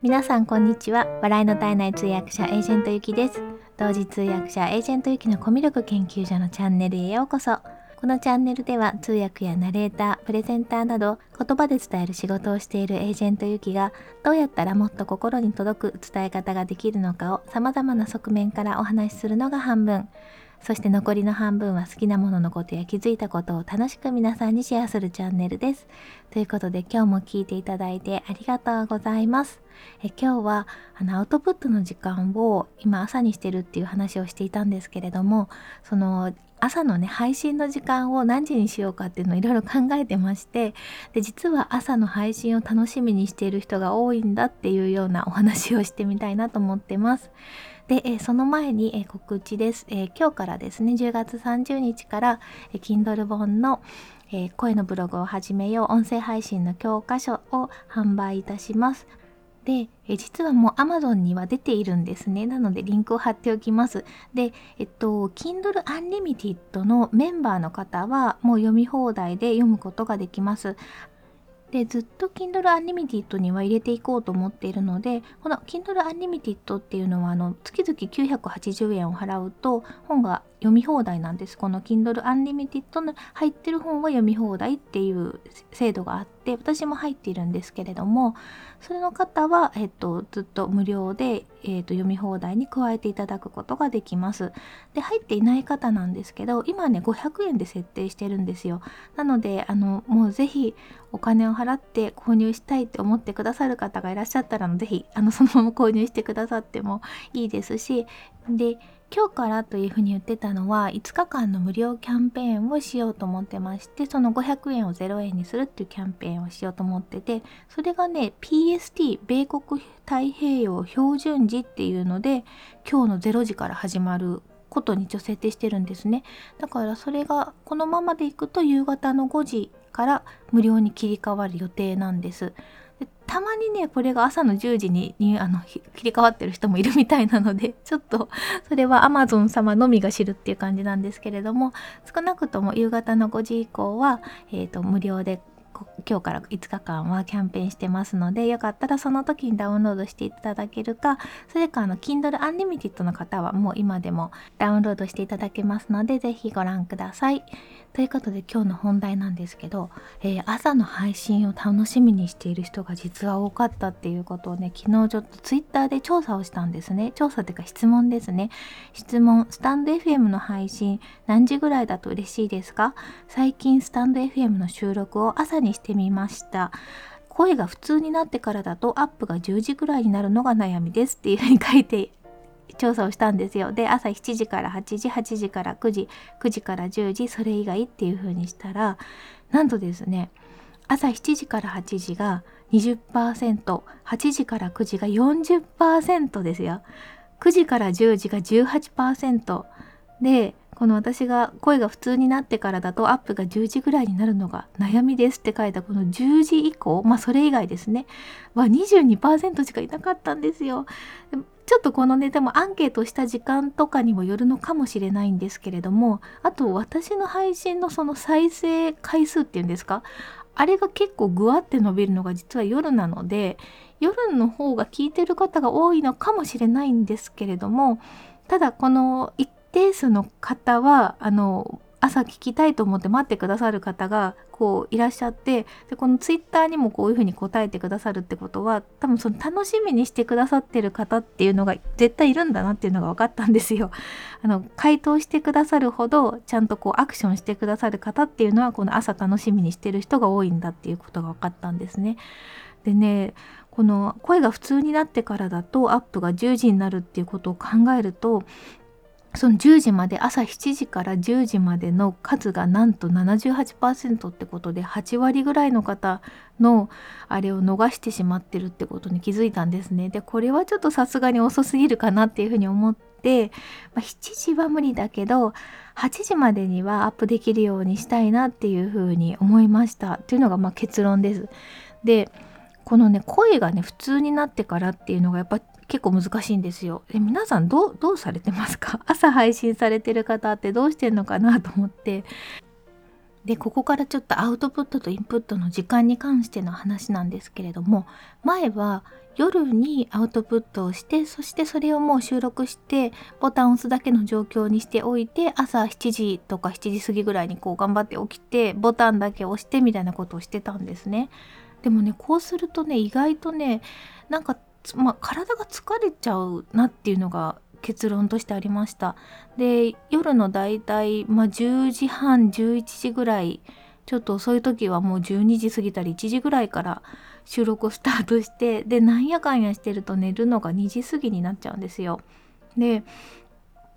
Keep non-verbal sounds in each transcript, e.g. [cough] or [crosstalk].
皆さんこんにちは。笑いの絶えない通訳者エージェントゆきです。同時通訳者エージェントゆきのコミュ力研究所のチャンネルへようこそ。このチャンネルでは通訳やナレーター、プレゼンターなど言葉で伝える仕事をしているエージェントゆきがどうやったらもっと心に届く伝え方ができるのかを様々な側面からお話しするのが半分。そして残りの半分は好きなもののことや気づいたことを楽しく皆さんにシェアするチャンネルです。ということで今日も聞いていただいてありがとうございます。え今日はあのアウトプットの時間を今朝にしてるっていう話をしていたんですけれどもその朝のね配信の時間を何時にしようかっていうのをいろいろ考えてましてで実は朝の配信を楽しみにしている人が多いんだっていうようなお話をしてみたいなと思ってます。で、えその前に、え告知です、え今日からですね10月30日から、え Kindle 本の、え声のブログを始めよう音声配信の教科書を販売いたします。で、え実はもう Amazon には出ているんですね。なのでリンクを貼っておきます。で、えっと、Kindle Unlimited のメンバーの方はもう読み放題で読むことができます。でずっと Kindle Unlimited には入れていこうと思っているのでこの Kindle Unlimited っていうのはあの月々980円を払うと本が読み放題なんです。この Kindle Unlimited の入ってる本は読み放題っていう制度があって私も入っているんですけれどもそれの方は、えっと、ずっと無料で、えっと、読み放題に加えていただくことができます。で入っていない方なんですけど今ね500円で設定してるんですよ。なのであのもうぜひお金を払って購入したいって思ってくださる方がいらっしゃったらぜひあのそのまま購入してくださってもいいですしで今日からというふうに言ってたのは5日間の無料キャンペーンをしようと思ってましてその500円を0円にするっていうキャンペーンをしようと思っててそれがね PST 米国太平洋標準時っていうので今日の0時から始まることに一応設定してるんですね。だからそれがこのままでいくと夕方の5時から無料に切り替わる予定なんです。たまにねこれが朝の10時ににあの切り替わってる人もいるみたいなので [laughs] ちょっとそれは Amazon 様のみが知るっていう感じなんですけれども少なくとも夕方の5時以降は、えーと、無料で今日から5日間はキャンペーンしてますのでよかったらその時にダウンロードしていただけるかそれかあの Kindle Unlimited の方はもう今でもダウンロードしていただけますのでぜひご覧ください。ということで今日の本題なんですけど、えー、朝の配信を楽しみにしている人が実は多かったっていうことをね昨日ちょっと Twitter で調査をしたんですね。調査っていうか質問ですね。質問スタンド FM の配信何時ぐらいだと嬉しいですか？最近スタンド FM の収録を朝にしてみました声が普通になってからだとアップが10時ぐらいになるのが悩みですっていうふうに書いて調査をしたんですよ。で朝7時から8時8時から9時9時から10時それ以外っていう風にしたらなんとですね朝7時から8時が 20%8 時から9時が40%ですよ。9時から10時が18%でこの私が声が普通になってからだとアップが10時ぐらいになるのが悩みですって書いたこの10時以降、まあそれ以外ですね、は22%しかいなかったんですよ。ちょっとこのね、でもアンケートした時間とかにもよるのかもしれないんですけれども、あと私の配信のその再生回数っていうんですか、あれが結構グワって伸びるのが実は夜なので、夜の方が聞いてる方が多いのかもしれないんですけれども、ただこの1でその方はあの朝聞きたいと思って待ってくださる方がこういらっしゃってでこのツイッターにもこういうふうに答えてくださるってことは多分その楽しみにしてくださってる方っていうのが絶対いるんだなっていうのが分かったんですよ。[laughs] あの回答してくださるほどちゃんとこうアクションしてくださる方っていうのはこの朝楽しみにしてる人が多いんだっていうことが分かったんですね。でねこの声が普通になってからだとアップが10時になるっていうことを考えるとその10時まで朝7時から10時までの数がなんと78%ってことで8割ぐらいの方のあれを逃してしまってるってことに気づいたんですね。でこれはちょっとさすがに遅すぎるかなっていうふうに思って、まあ、7時は無理だけど8時までにはアップできるようにしたいなっていうふうに思いましたっていうのがま結論です。でこのね声がね普通になってからっていうのがやっぱ結構難しいんですよ。え皆さんどうどうされてますか？[laughs] 朝配信されてる方ってどうしてんのかなと思ってでここからちょっとアウトプットとインプットの時間に関しての話なんですけれども前は夜にアウトプットをしてそしてそれをもう収録してボタンを押すだけの状況にしておいて朝7時とか7時過ぎぐらいにこう頑張って起きてボタンだけ押してみたいなことをしてたんですね。でもねこうするとね意外とねなんか、まあ、体が疲れちゃうなっていうのが結論としてありました。で夜のだいたい、10時半11時ぐらいちょっとそういう時はもう12時過ぎたり1時ぐらいから収録スタートしてでなんやかんやしてると寝るのが2時過ぎになっちゃうんですよ。で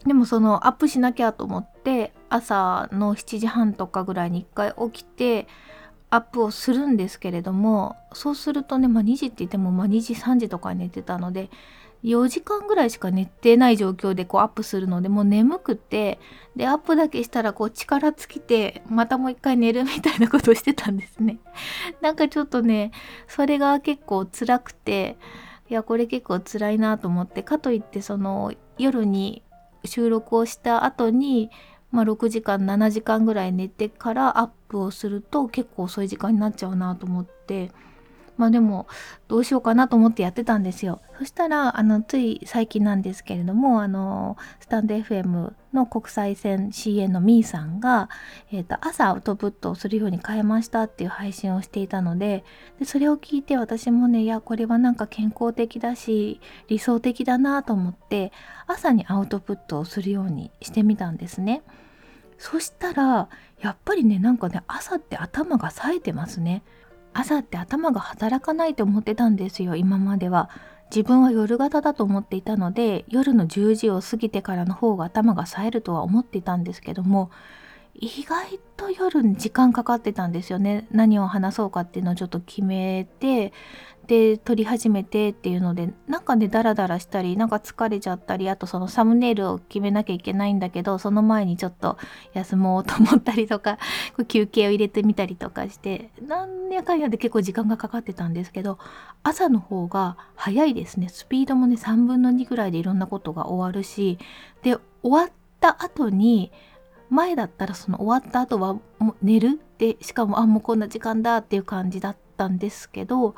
でもそのアップしなきゃと思って朝の7時半とかぐらいに1回起きてアップをするんですけれどもそうするとね、まあ、2時って言っても、まあ、2時3時とか寝てたので4時間ぐらいしか寝てない状況でこうアップするのでもう眠くてでアップだけしたらこう力尽きてまたもう一回寝るみたいなことをしてたんですね。[laughs] なんかちょっとねそれが結構辛くていやこれ結構辛いなと思ってかといってその夜に収録をした後にまあ、6時間7時間ぐらい寝てからアップをすると結構遅い時間になっちゃうなと思ってまあでもどうしようかなと思ってやってたんですよそしたらあのつい最近なんですけれどもあのスタンド FM の国際線 CN のみーさんが、えーと、朝アウトプットをするように変えましたっていう配信をしていたのででそれを聞いて私もねいやこれはなんか健康的だし理想的だなと思って朝にアウトプットをするようにしてみたんですね。そしたらやっぱりねなんかね朝って頭が冴えてますね。朝って頭が働かないと思ってたんですよ今までは自分は夜型だと思っていたので夜の10時を過ぎてからの方が頭が冴えるとは思っていたんですけども意外と夜に時間かかってたんですよね何を話そうかっていうのをちょっと決めてで撮り始めてっていうのでなんかねダラダラしたりなんか疲れちゃったりあとそのサムネイルを決めなきゃいけないんだけどその前にちょっと休もうと思ったりとか [laughs] 休憩を入れてみたりとかしてなんやかんやで結構時間がかかってたんですけど朝の方が早いですね。スピードもね3分の2ぐらいでいろんなことが終わるしで終わった後に前だったらその終わった後はもう寝る。でしかもあもうこんな時間だっていう感じだったんですけど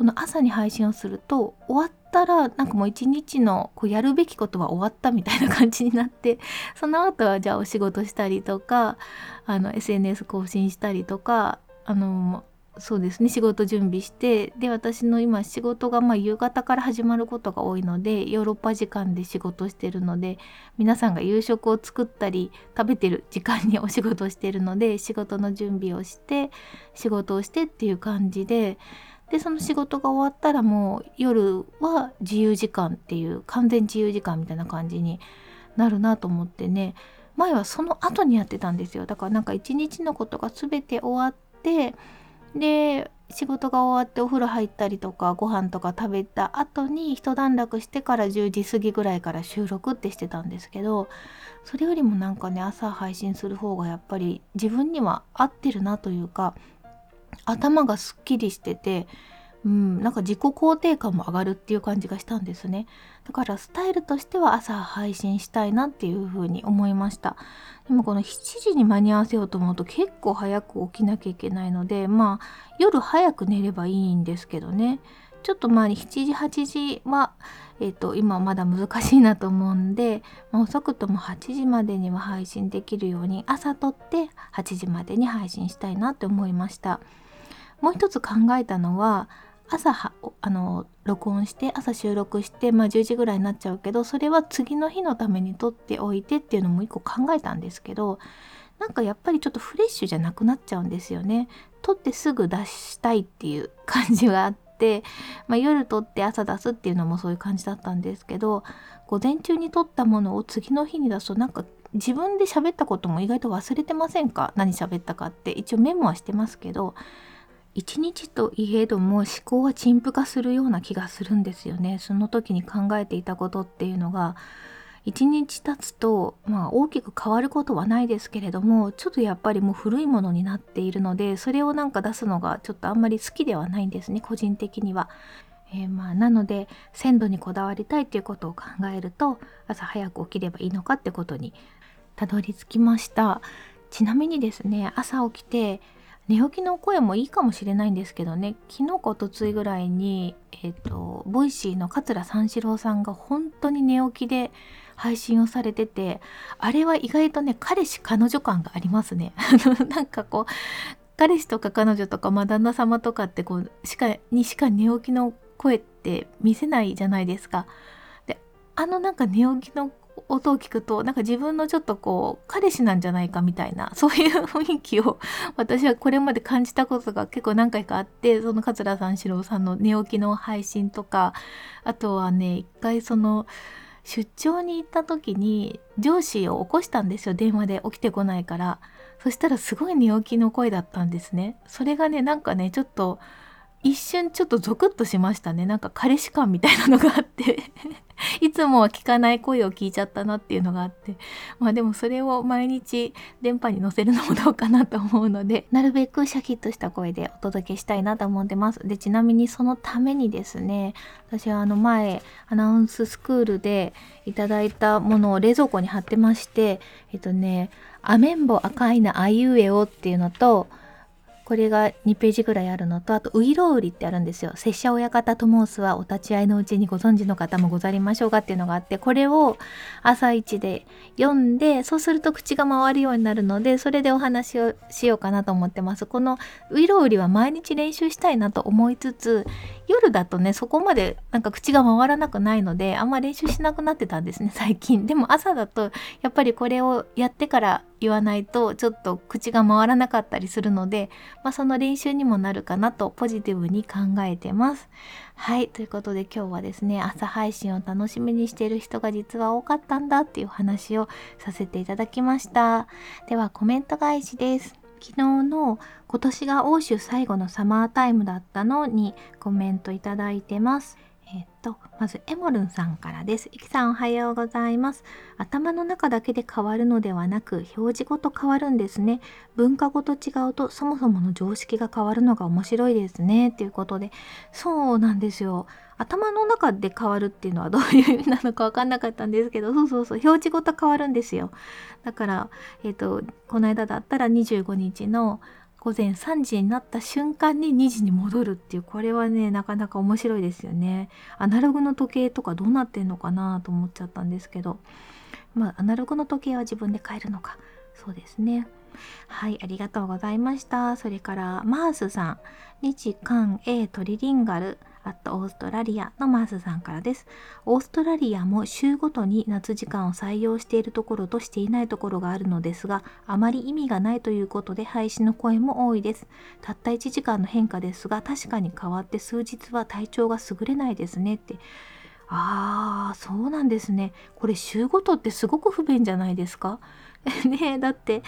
この朝に配信をすると終わったらなんかもう一日のこうやるべきことは終わったみたいな感じになって [laughs] その後はじゃあお仕事したりとかあの SNS 更新したりとかあのそうですね仕事準備してで私の今仕事がまあ夕方から始まることが多いのでヨーロッパ時間で仕事してるので皆さんが夕食を作ったり食べてる時間にお仕事してるので仕事の準備をして仕事をしてっていう感じででその仕事が終わったらもう夜は自由時間っていう完全自由時間みたいな感じになるなと思ってね。前はその後にやってたんですよ。だからなんか一日のことが全て終わってで仕事が終わってお風呂入ったりとかご飯とか食べた後に一段落してから10時過ぎぐらいから収録ってしてたんですけどそれよりもなんかね朝配信する方がやっぱり自分には合ってるなというか頭がすっきりしててうん、なんか自己肯定感も上がるっていう感じがしたんですね。だからスタイルとしては朝配信したいなっていうふうに思いました。でもこの7時に間に合わせようと思うと結構早く起きなきゃいけないのでまあ夜早く寝ればいいんですけどね。ちょっとまあ7時8時は、えーと、今まだ難しいなと思うんで、まあ、遅くとも8時までには配信できるように朝撮って8時までに配信したいなって思いましたもう一つ考えたのは朝はあの録音して朝収録して、まあ、10時ぐらいになっちゃうけどそれは次の日のために撮っておいてっていうのも一個考えたんですけどなんかやっぱりちょっとフレッシュじゃなくなっちゃうんですよね。撮ってすぐ出したいっていう感じがあって、まあ、夜撮って朝出すっていうのもそういう感じだったんですけど午前中に撮ったものを次の日に出すとなんか自分で喋ったことも意外と忘れてませんか？何喋ったかって。一応メモはしてますけど一日といえども思考は陳腐化するような気がするんですよね。その時に考えていたことっていうのが一日経つと、まあ、大きく変わることはないですけれどもちょっとやっぱりもう古いものになっているのでそれをなんか出すのがちょっとあんまり好きではないんですね個人的には。えー、まあなので鮮度にこだわりたいっていうことを考えると朝早く起きればいいのかってことにたどり着きました。ちなみにですね朝起きて寝起きの声もいいかもしれないんですけどね昨日かおとついぐらいに、えーと、ボイシーの桂三四郎さんが本当に寝起きで配信をされててあれは意外とね彼氏彼女感がありますね [laughs] なんかこう彼氏とか彼女とか、まあ、旦那様とかってこうしかにしか寝起きの声って見せないじゃないですか。であのなんか寝起きの音を聞くとなんか自分のちょっとこう彼氏なんじゃないかみたいな [laughs] そういう雰囲気を私はこれまで感じたことが結構何回かあってその桂三四郎さんの寝起きの配信とかあとはね一回その出張に行った時に上司を起こしたんですよ。電話で起きてこないから。そしたらすごい寝起きの声だったんですね。それがねなんかねちょっと一瞬ちょっとゾクッとしましたね。なんか彼氏感みたいなのがあって。[laughs] いつもは聞かない声を聞いちゃったなっていうのがあって。まあでもそれを毎日電波に乗せるのもどうかなと思うので。なるべくシャキッとした声でお届けしたいなと思ってます。でちなみにそのためにですね私はあの前アナウンススクールでいただいたものを冷蔵庫に貼ってましてえっとね「アメンボ赤いなあいうえお」っていうのと「これが2ページぐらいあるのと、あと、ウイロウリってあるんですよ。拙者親方と申すはお立ち会いのうちにご存知の方もござりましょうかっていうのがあって、これを朝一で読んで、そうすると口が回るようになるので、それでお話をしようかなと思ってます。このウイロウリは毎日練習したいなと思いつつ、夜だとね、そこまでなんか口が回らなくないので、あんま練習しなくなってたんですね、最近。でも朝だと、やっぱりこれをやってから言わないとちょっと口が回らなかったりするので、まあ、その練習にもなるかなとポジティブに考えてます。はい。ということで今日はですね、朝配信を楽しみにしている人が実は多かったんだっていう話をさせていただきました。ではコメント返しです。昨日の今年が欧州最後のサマータイムだったのにコメントいただいてます。えっ、と、まずエモルンさんからです。いきさんおはようございます。頭の中だけで変わるのではなく、表示ごと変わるんですね。文化ごと違うと、そもそもの常識が変わるのが面白いですね。ということで、そうなんですよ。頭の中で変わるっていうのはどういう意味なのか分かんなかったんですけど、そうそうそう、表示ごと変わるんですよ。だから、えっ、と、この間だったら25日の午前3時になった瞬間に2時に戻るっていうこれはねなかなか面白いですよね。アナログの時計とかどうなってんのかなと思っちゃったんですけど。まあアナログの時計は自分で変えるのか。そうですね。はいありがとうございました。それからマースさん。日韓 A トリリンガル。アットオーストラリアのマースさんからです。オーストラリアも週ごとに夏時間を採用しているところとしていないところがあるのですが、あまり意味がないということで廃止の声も多いです。たった1時間の変化ですが、確かに変わって数日は体調が優れないですねって。ああ、そうなんですね。これ週ごとってすごく不便じゃないですか [laughs] ねだって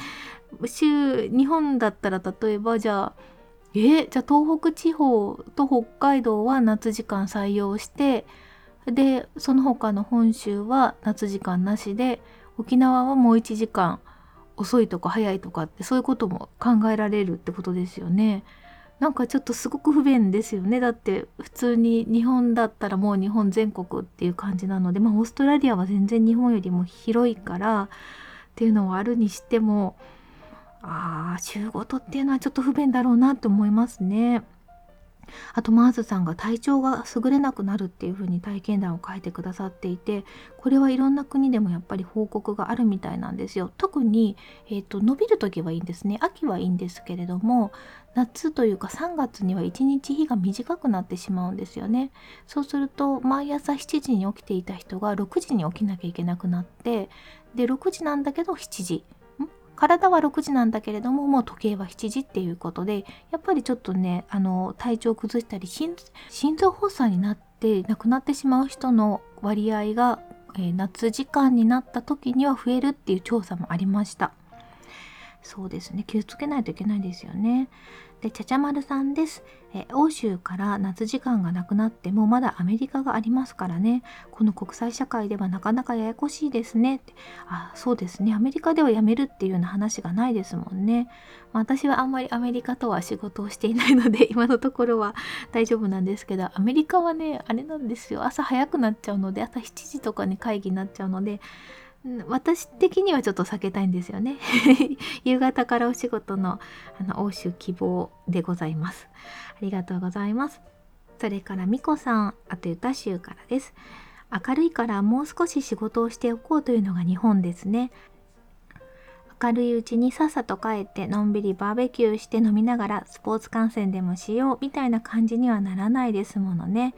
週日本だったら例えばじゃあえじゃあ東北地方と北海道は夏時間採用してでその他の本州は夏時間なしで沖縄はもう1時間遅いとか早いとかってそういうことも考えられるってことですよね。なんかちょっとすごく不便ですよね。だって普通に日本だったらもう日本全国っていう感じなので、まあオーストラリアは全然日本よりも広いからっていうのはあるにしてもああ週ごとっていうのはちょっと不便だろうなって思いますね。あとマーズさんが体調が優れなくなるっていう風に体験談を書いてくださっていてこれはいろんな国でもやっぱり報告があるみたいなんですよ。特に、えーと、伸びる時はいいんですね。秋はいいんですけれども夏というか3月には1日日が短くなってしまうんですよね。そうすると毎朝7時に起きていた人が6時に起きなきゃいけなくなってで6時なんだけど7時。体は6時なんだけれどももう時計は7時っていうことでやっぱりちょっとねあの体調を崩したり心臓発作になって亡くなってしまう人の割合が、えー、夏時間になった時には増えるっていう調査もありました。そうですね。気をつけないといけないですよね。で、ちゃちゃまるさんです。え欧州から夏時間がなくなってもまだアメリカがありますからね。この国際社会ではなかなかややこしいですね。あ、そうですね。アメリカでは辞めるっていうような話がないですもんね。まあ、私はあんまりアメリカとは仕事をしていないので、[laughs] 今のところは大丈夫なんですけど、アメリカはね、あれなんですよ。朝早くなっちゃうので、朝7時とかに会議になっちゃうので、私的にはちょっと避けたいんですよね。[laughs] 夕方からお仕事のあの欧州希望でございます。ありがとうございます。それからみこさんあと歌集からです。明るいからもう少し仕事をしておこうというのが日本ですね。明るいうちにさっさと帰ってのんびりバーベキューして飲みながらスポーツ観戦でもしようみたいな感じにはならないですものね。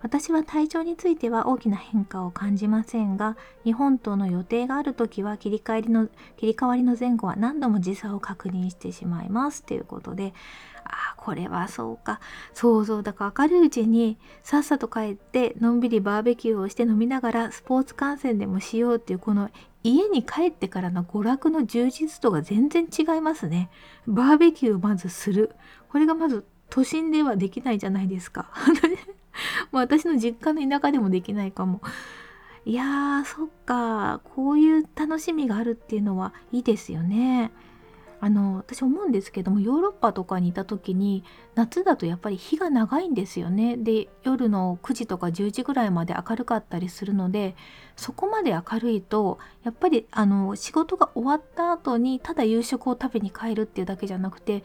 私は体調については大きな変化を感じませんが日本との予定がある時は切り替りの切り替わりの前後は何度も時差を確認してしまいますということであこれはそうかそうそうだから明るいうちにさっさと帰ってのんびりバーベキューをして飲みながらスポーツ観戦でもしようっていうこの家に帰ってからの娯楽の充実度が全然違いますね。バーベキューをまずする。これがまず都心ではできないじゃないですか。[laughs] もう私の実家の田舎でもできないかも。いやー、そっか。こういう楽しみがあるっていうのはいいですよね。あの私思うんですけどもヨーロッパとかにいた時に夏だとやっぱり日が長いんですよねで夜の9時とか10時ぐらいまで明るかったりするのでそこまで明るいとやっぱりあの仕事が終わった後にただ夕食を食べに帰るっていうだけじゃなくて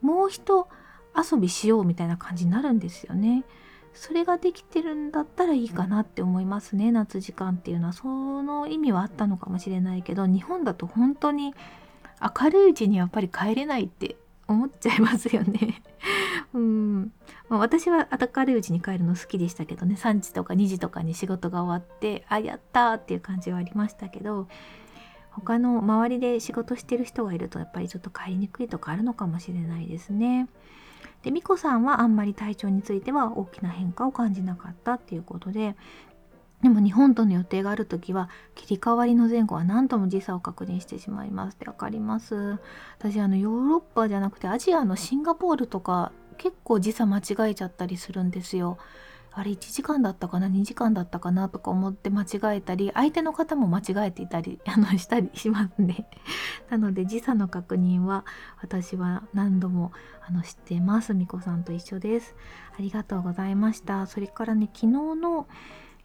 もう一遊びしようみたいな感じになるんですよね。それができてるんだったらいいかなって思いますね夏時間っていうのはその意味はあったのかもしれないけど日本だと本当に明るいうちにやっぱり帰れないって思っちゃいますよね。[laughs] うん、まあ、私は明るいうちに帰るの好きでしたけどね3時とか2時とかに仕事が終わってあやったーっていう感じはありましたけど他の周りで仕事してる人がいるとやっぱりちょっと帰りにくいとかあるのかもしれないですね。で美子さんはあんまり体調については大きな変化を感じなかったっていうことででも日本との予定がある時は切り替わりの前後は何度も時差を確認してしまいます。って分かります。私あのヨーロッパじゃなくてアジアのシンガポールとか結構時差間違えちゃったりするんですよ。あれ1時間だったかな2時間だったかなとか思って間違えたり相手の方も間違えていたり [laughs] あのしたりしますね。[laughs] なので時差の確認は私は何度もあの知ってます。みこさんと一緒です。ありがとうございました。それからね昨日の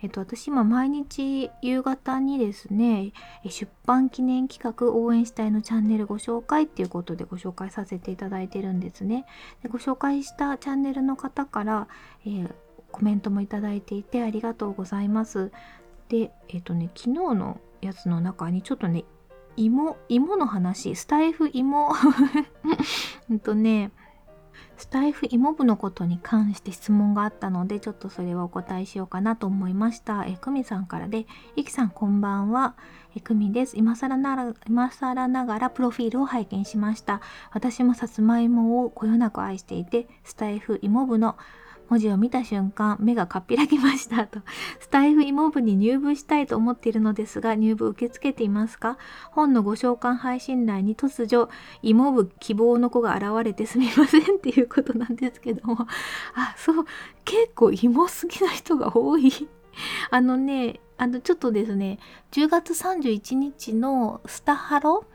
えっと、私今毎日夕方にですね出版記念企画応援したいのチャンネルご紹介っていうことでご紹介させていただいてるんですね。でご紹介したチャンネルの方から、えー、コメントもいただいていてありがとうございます。で、えっとね、昨日のやつの中にちょっとね芋芋の話スタイフ芋 [laughs] うんとねスタイフ芋部のことに関して質問があったのでちょっとそれはお答えしようかなと思いました。えくみさんからで、いきさんこんばんは。えくみです。今更なら、今更ながらプロフィールを拝見しました。私もさつまいもをこよなく愛していて、スタイフ芋部の文字を見た瞬間目がかっぴらきましたと。[laughs] スタイフ芋部に入部したいと思っているのですが入部受け付けていますか？本のご紹介配信欄に突如芋部希望の子が現れてすみませんっていうことなんですけども。[laughs] あそう結構芋好きな人が多い。[laughs] あのねあのちょっとですね10月31日のスタハロ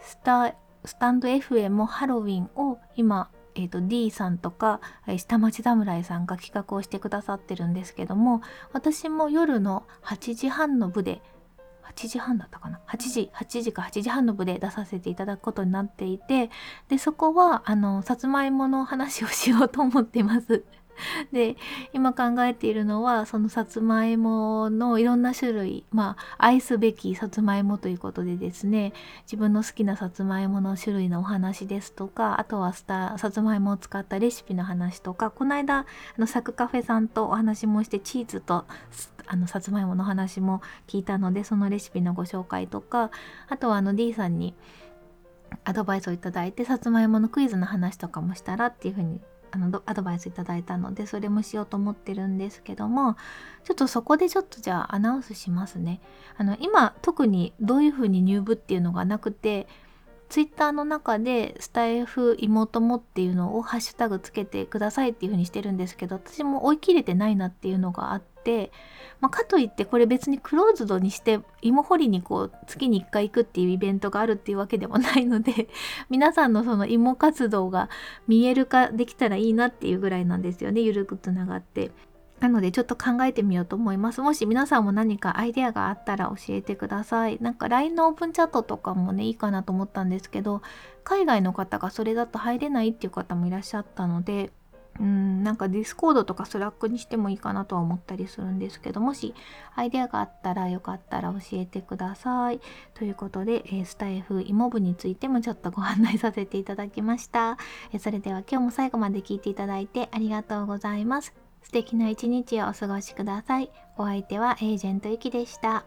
スタスタンド FM ハロウィンを今えーと、D さんとか下町侍さんが企画をしてくださってるんですけども私も夜の8時半の部で8時半だったかな？8時8時か8時半の部で出させていただくことになっていてでそこはあのさつまいもの話をしようと思ってます。[laughs] で今考えているのはそのさつまいものいろんな種類まあ愛すべきさつまいもということでですね自分の好きなさつまいもの種類のお話ですとかあとはスタさつまいもを使ったレシピの話とかこの間あのサクカフェさんとお話もしてチーズとあのさつまいもの話も聞いたのでそのレシピのご紹介とかあとはあの D さんにアドバイスをいただいてさつまいものクイズの話とかもしたらっていうふうにあのアドバイスいただいたのでそれもしようと思ってるんですけどもちょっとそこでちょっとじゃあアナウンスしますね。あの今特にどういうふうに入部っていうのがなくてツイッターの中でスタイフ妹もっていうのをハッシュタグつけてくださいっていうふうにしてるんですけど私も追い切れてないなっていうのがあって、まあ、かといってこれ別にクローズドにして芋掘りにこう月に1回行くっていうイベントがあるっていうわけでもないので [laughs] 皆さんのその芋活動が見える化できたらいいなっていうぐらいなんですよねゆるくつながって。なのでちょっと考えてみようと思います。もし皆さんも何かアイデアがあったら教えてください。なんか LINE のオープンチャットとかもねいいかなと思ったんですけど海外の方がそれだと入れないっていう方もいらっしゃったのでうんなんかディスコードとかスラックにしてもいいかなとは思ったりするんですけどもしアイデアがあったらよかったら教えてください。ということで、え、スタエフイモ部についてもちょっとご案内させていただきました。え、それでは今日も最後まで聞いていただいてありがとうございます。素敵な一日をお過ごしください。お相手はエージェントゆきでした。